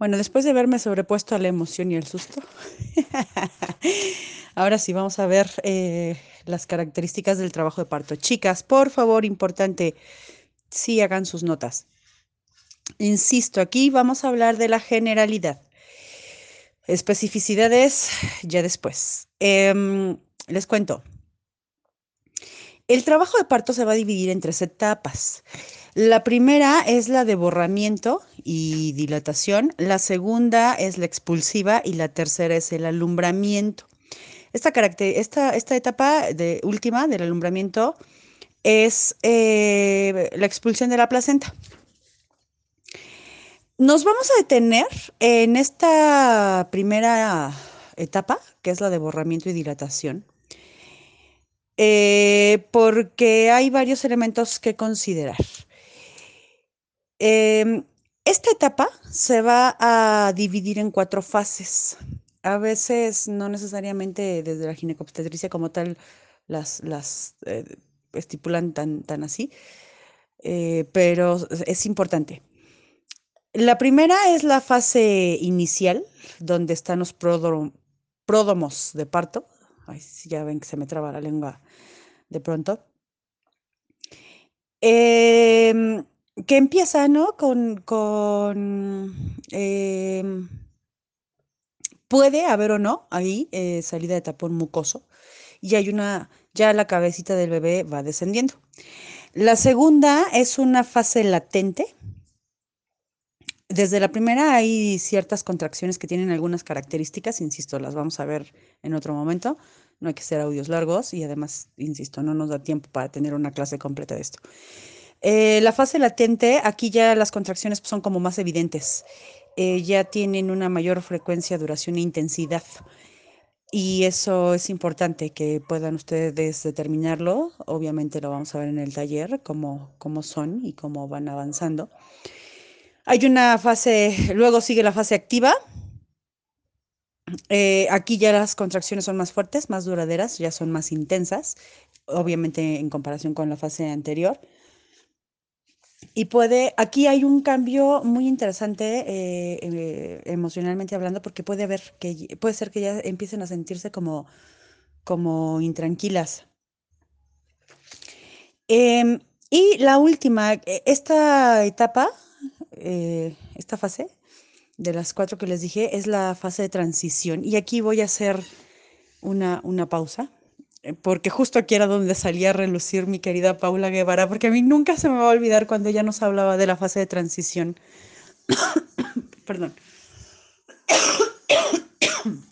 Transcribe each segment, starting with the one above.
Bueno, después de haberme sobrepuesto a la emoción y el susto, ahora sí vamos a ver eh, las características del trabajo de parto. Chicas, por favor, importante, sí hagan sus notas. Insisto, aquí vamos a hablar de la generalidad. Especificidades ya después. Em, les cuento. El trabajo de parto se va a dividir en tres etapas. La primera es la de borramiento y dilatación, la segunda es la expulsiva y la tercera es el alumbramiento. Esta, etapa de, última del alumbramiento es eh, la expulsión de la placenta. Nos vamos a detener en esta primera etapa, que es la de borramiento y dilatación, eh, porque hay varios elementos que considerar. Em, esta etapa se va a dividir en cuatro fases. A veces no necesariamente desde la ginecobstetricia como tal las, las eh, estipulan tan, tan así, eh, pero es importante. La primera es la fase inicial, donde están los pródomos de parto. Ay, ya ven que se me traba la lengua de pronto. Eh, que empieza, ¿no? Con, em, puede haber o no ahí eh, salida de tapón mucoso y hay una, ya la cabecita del bebé va descendiendo. La segunda es una fase latente. Desde la primera hay ciertas contracciones que tienen algunas características, insisto, las vamos a ver en otro momento. No hay que ser audios largos y además, insisto, no nos da tiempo para tener una clase completa de esto. Eh, la fase latente, aquí ya las contracciones son como más evidentes, eh, ya tienen una mayor frecuencia, duración e intensidad. Y eso es importante que puedan ustedes determinarlo. Obviamente lo vamos a ver en el taller, cómo, cómo son y cómo van avanzando. Hay una fase, luego sigue la fase activa. Eh, aquí ya las contracciones son más fuertes, más duraderas, ya son más intensas, obviamente en comparación con la fase anterior. Y puede, aquí hay un cambio muy interesante eh, eh, emocionalmente hablando, porque puede haber que puede ser que ya empiecen a sentirse como, como intranquilas. Em, y la última, e, esta etapa, eh, esta fase de las cuatro que les dije, es la fase de transición. Y aquí voy a hacer una, una pausa porque justo aquí era donde salía a relucir mi querida Paula Guevara, porque a mí nunca se me va a olvidar cuando ella nos hablaba de la fase de transición. Perdón.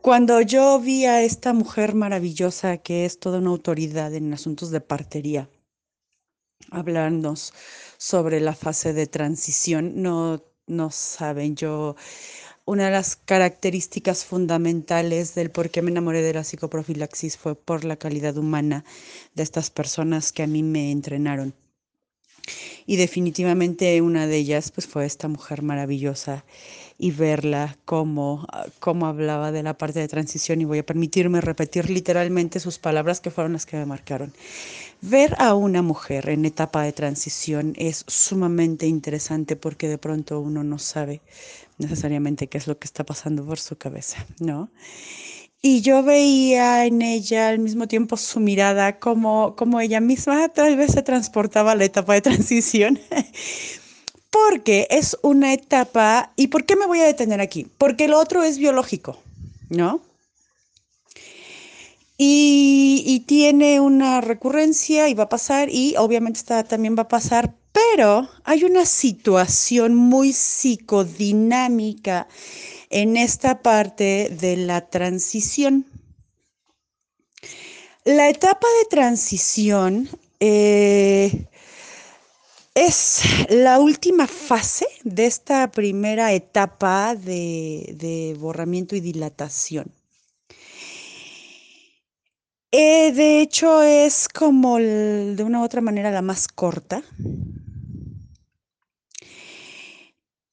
Cuando yo vi a esta mujer maravillosa que es toda una autoridad en asuntos de partería, hablarnos sobre la fase de transición, no, no saben, yo una de las características fundamentales del por qué me enamoré de la psicoprofilaxis fue por la calidad humana de estas personas que a mí me entrenaron. Y definitivamente una de ellas pues fue esta mujer maravillosa y verla cómo, cómo hablaba de la parte de transición y voy a permitirme repetir literalmente sus palabras que fueron las que me marcaron. Ver a una mujer en etapa de transición es sumamente interesante porque de pronto uno no sabe necesariamente qué es lo que está pasando por su cabeza, ¿no? Y yo veía en ella al mismo tiempo su mirada como, como ella misma tal vez se transportaba a la etapa de transición. Porque es una etapa, ¿y por qué me voy a detener aquí? Porque lo otro es biológico, ¿no? Y, y, tiene una recurrencia y va a pasar y obviamente esta también va a pasar, pero hay una situación muy psicodinámica en esta parte de la transición. La etapa de transición eh, es la última fase de esta primera etapa de, borramiento y dilatación. Eh, de hecho, es como de una u otra manera la más corta,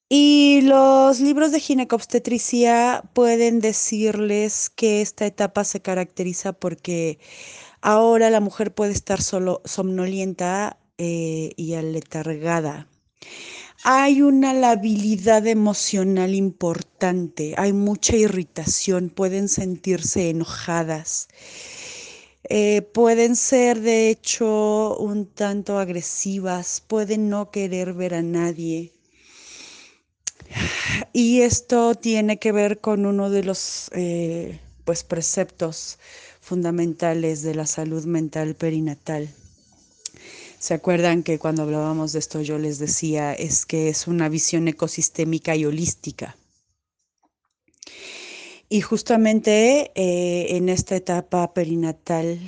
Y los libros de ginecobstetricia pueden decirles que esta etapa se caracteriza porque ahora la mujer puede estar solo somnolienta eh, y aletargada. hay una labilidad emocional importante, hay mucha irritación, pueden sentirse enojadas, eh, pueden ser de hecho un tanto agresivas, pueden no querer ver a nadie. Y esto tiene que ver con uno de los eh, pues, preceptos fundamentales de la salud mental perinatal ¿Se acuerdan que cuando hablábamos de esto yo les decía es que es una visión ecosistémica y holística? Y justamente eh, en esta etapa perinatal,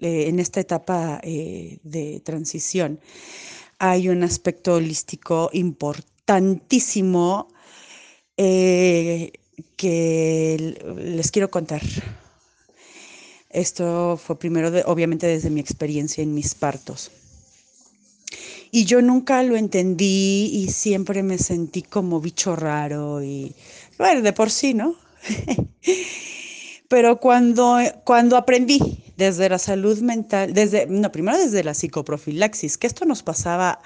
eh, en esta etapa de transición, hay un aspecto holístico importantísimo que les quiero contar. Esto fue primero, obviamente, desde mi experiencia en mis partos. Y yo nunca lo entendí y siempre me sentí como bicho raro y, bueno, de por sí, ¿no? Pero cuando, cuando aprendí desde la salud mental, desde, no, primero desde la psicoprofilaxis, que esto nos pasaba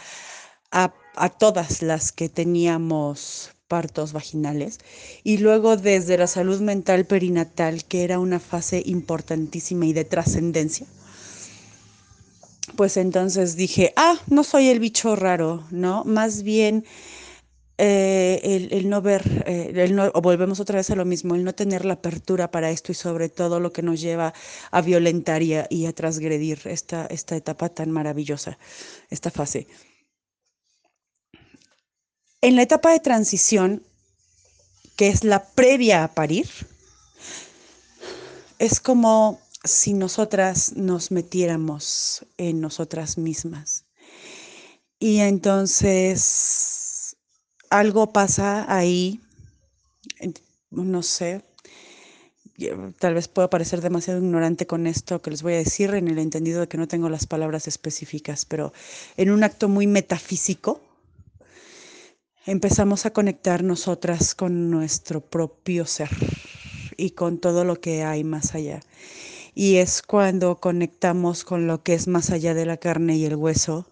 a, a todas las que teníamos partos vaginales y luego desde la salud mental perinatal, que era una fase importantísima y de trascendencia pues entonces dije, ah, no soy el bicho raro, ¿no? Más bien eh, el, no ver, eh, el no, o volvemos otra vez a lo mismo, el no tener la apertura para esto y sobre todo lo que nos lleva a violentar y a, y a transgredir esta, esta etapa tan maravillosa, esta fase. En la etapa de transición, que es la previa a parir, es como si nosotras nos metiéramos en nosotras mismas. Y entonces algo pasa ahí, no sé, tal vez pueda parecer demasiado ignorante con esto que les voy a decir en el entendido de que no tengo las palabras específicas, pero en un acto muy metafísico empezamos a conectar nosotras con nuestro propio ser y con todo lo que hay más allá y es cuando conectamos con lo que es más allá de la carne y el hueso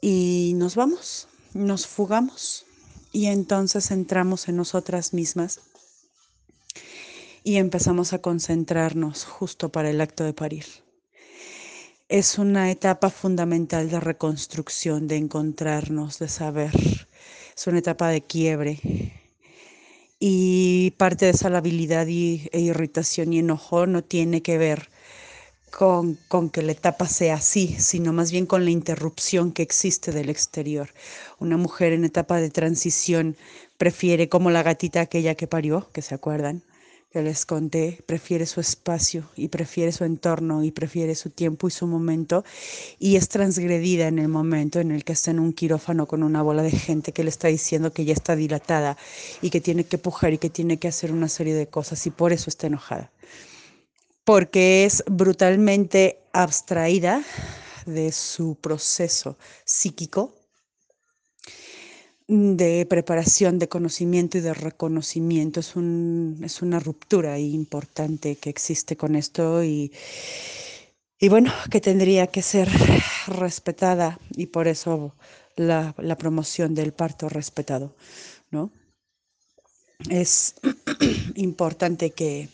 y nos vamos, nos fugamos y entonces entramos en nosotras mismas y empezamos a concentrarnos justo para el acto de parir. Es una etapa fundamental de reconstrucción, de encontrarnos, de saber. Es una etapa de quiebre, y parte de esa labilidad y, e irritación y enojo no tiene que ver con, con, que la etapa sea así, sino más bien con la interrupción que existe del exterior. Una mujer en etapa de transición prefiere, como la gatita aquella que parió, que se acuerdan, que les conté, prefiere su espacio y prefiere su entorno y prefiere su tiempo y su momento y es transgredida en el momento en el que está en un quirófano con una bola de gente que le está diciendo que ya está dilatada y que tiene que pujar y que tiene que hacer una serie de cosas y por eso está enojada. Porque es brutalmente abstraída de su proceso psíquico de preparación, de conocimiento y de reconocimiento. Es, un, es una ruptura importante que existe con esto y, y, bueno, que tendría que ser respetada y por eso la, la promoción del parto respetado, ¿no? Es importante que,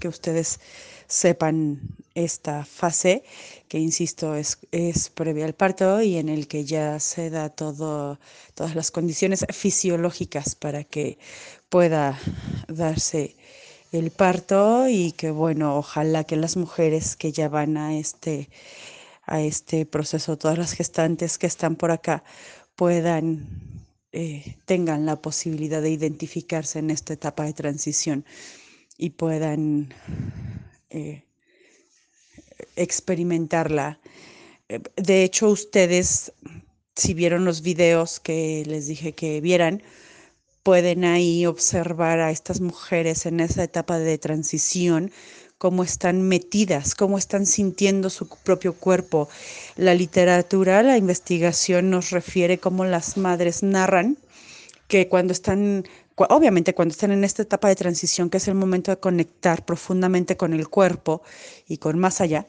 que ustedes sepan esta fase, que insisto, es, es previa al parto y en el que ya se da todo, todas las condiciones fisiológicas para que pueda darse el parto y que bueno, ojalá que las mujeres que ya van a este, a este proceso, todas las gestantes que están por acá, puedan, eh, tengan la posibilidad de identificarse en esta etapa de transición y puedan eh, experimentarla. Eh, de hecho, ustedes, si vieron los videos que les dije que vieran, pueden ahí observar a estas mujeres en esa etapa de transición, cómo están metidas, cómo están sintiendo su propio cuerpo. La literatura, la investigación nos refiere cómo las madres narran que cuando están obviamente cuando están en esta etapa de transición, que es el momento de conectar profundamente con el cuerpo y con más allá,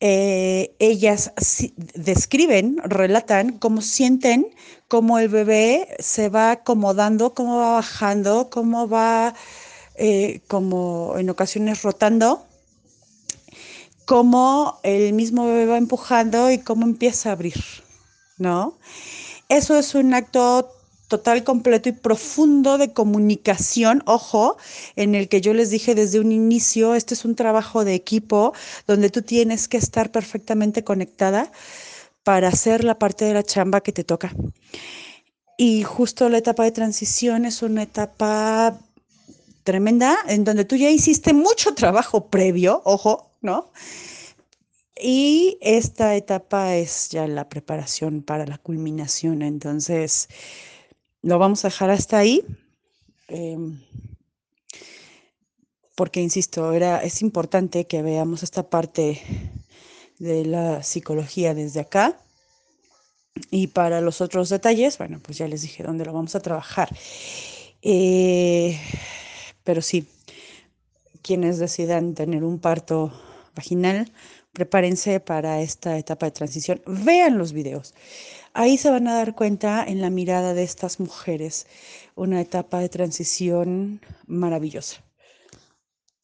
eh, ellas describen, relatan cómo sienten, cómo el bebé se va acomodando, cómo va bajando, cómo va, eh, como en ocasiones rotando, cómo el mismo bebé va empujando y cómo empieza a abrir, ¿no? Eso es un acto total, completo y profundo de comunicación, ojo, en el que yo les dije desde un inicio, este es un trabajo de equipo donde tú tienes que estar perfectamente conectada para hacer la parte de la chamba que te toca. Y justo la etapa de transición es una etapa tremenda en donde tú ya hiciste mucho trabajo previo, ojo, ¿no? Y esta etapa es ya la preparación para la culminación. Entonces, lo vamos a dejar hasta ahí. Em, porque, insisto, era, es importante que veamos esta parte de la psicología desde acá. Y para los otros detalles, bueno, pues ya les dije dónde lo vamos a trabajar. Eh, pero sí, quienes decidan tener un parto vaginal, prepárense para esta etapa de transición. Vean los videos. Ahí se van a dar cuenta en la mirada de estas mujeres una etapa de transición maravillosa.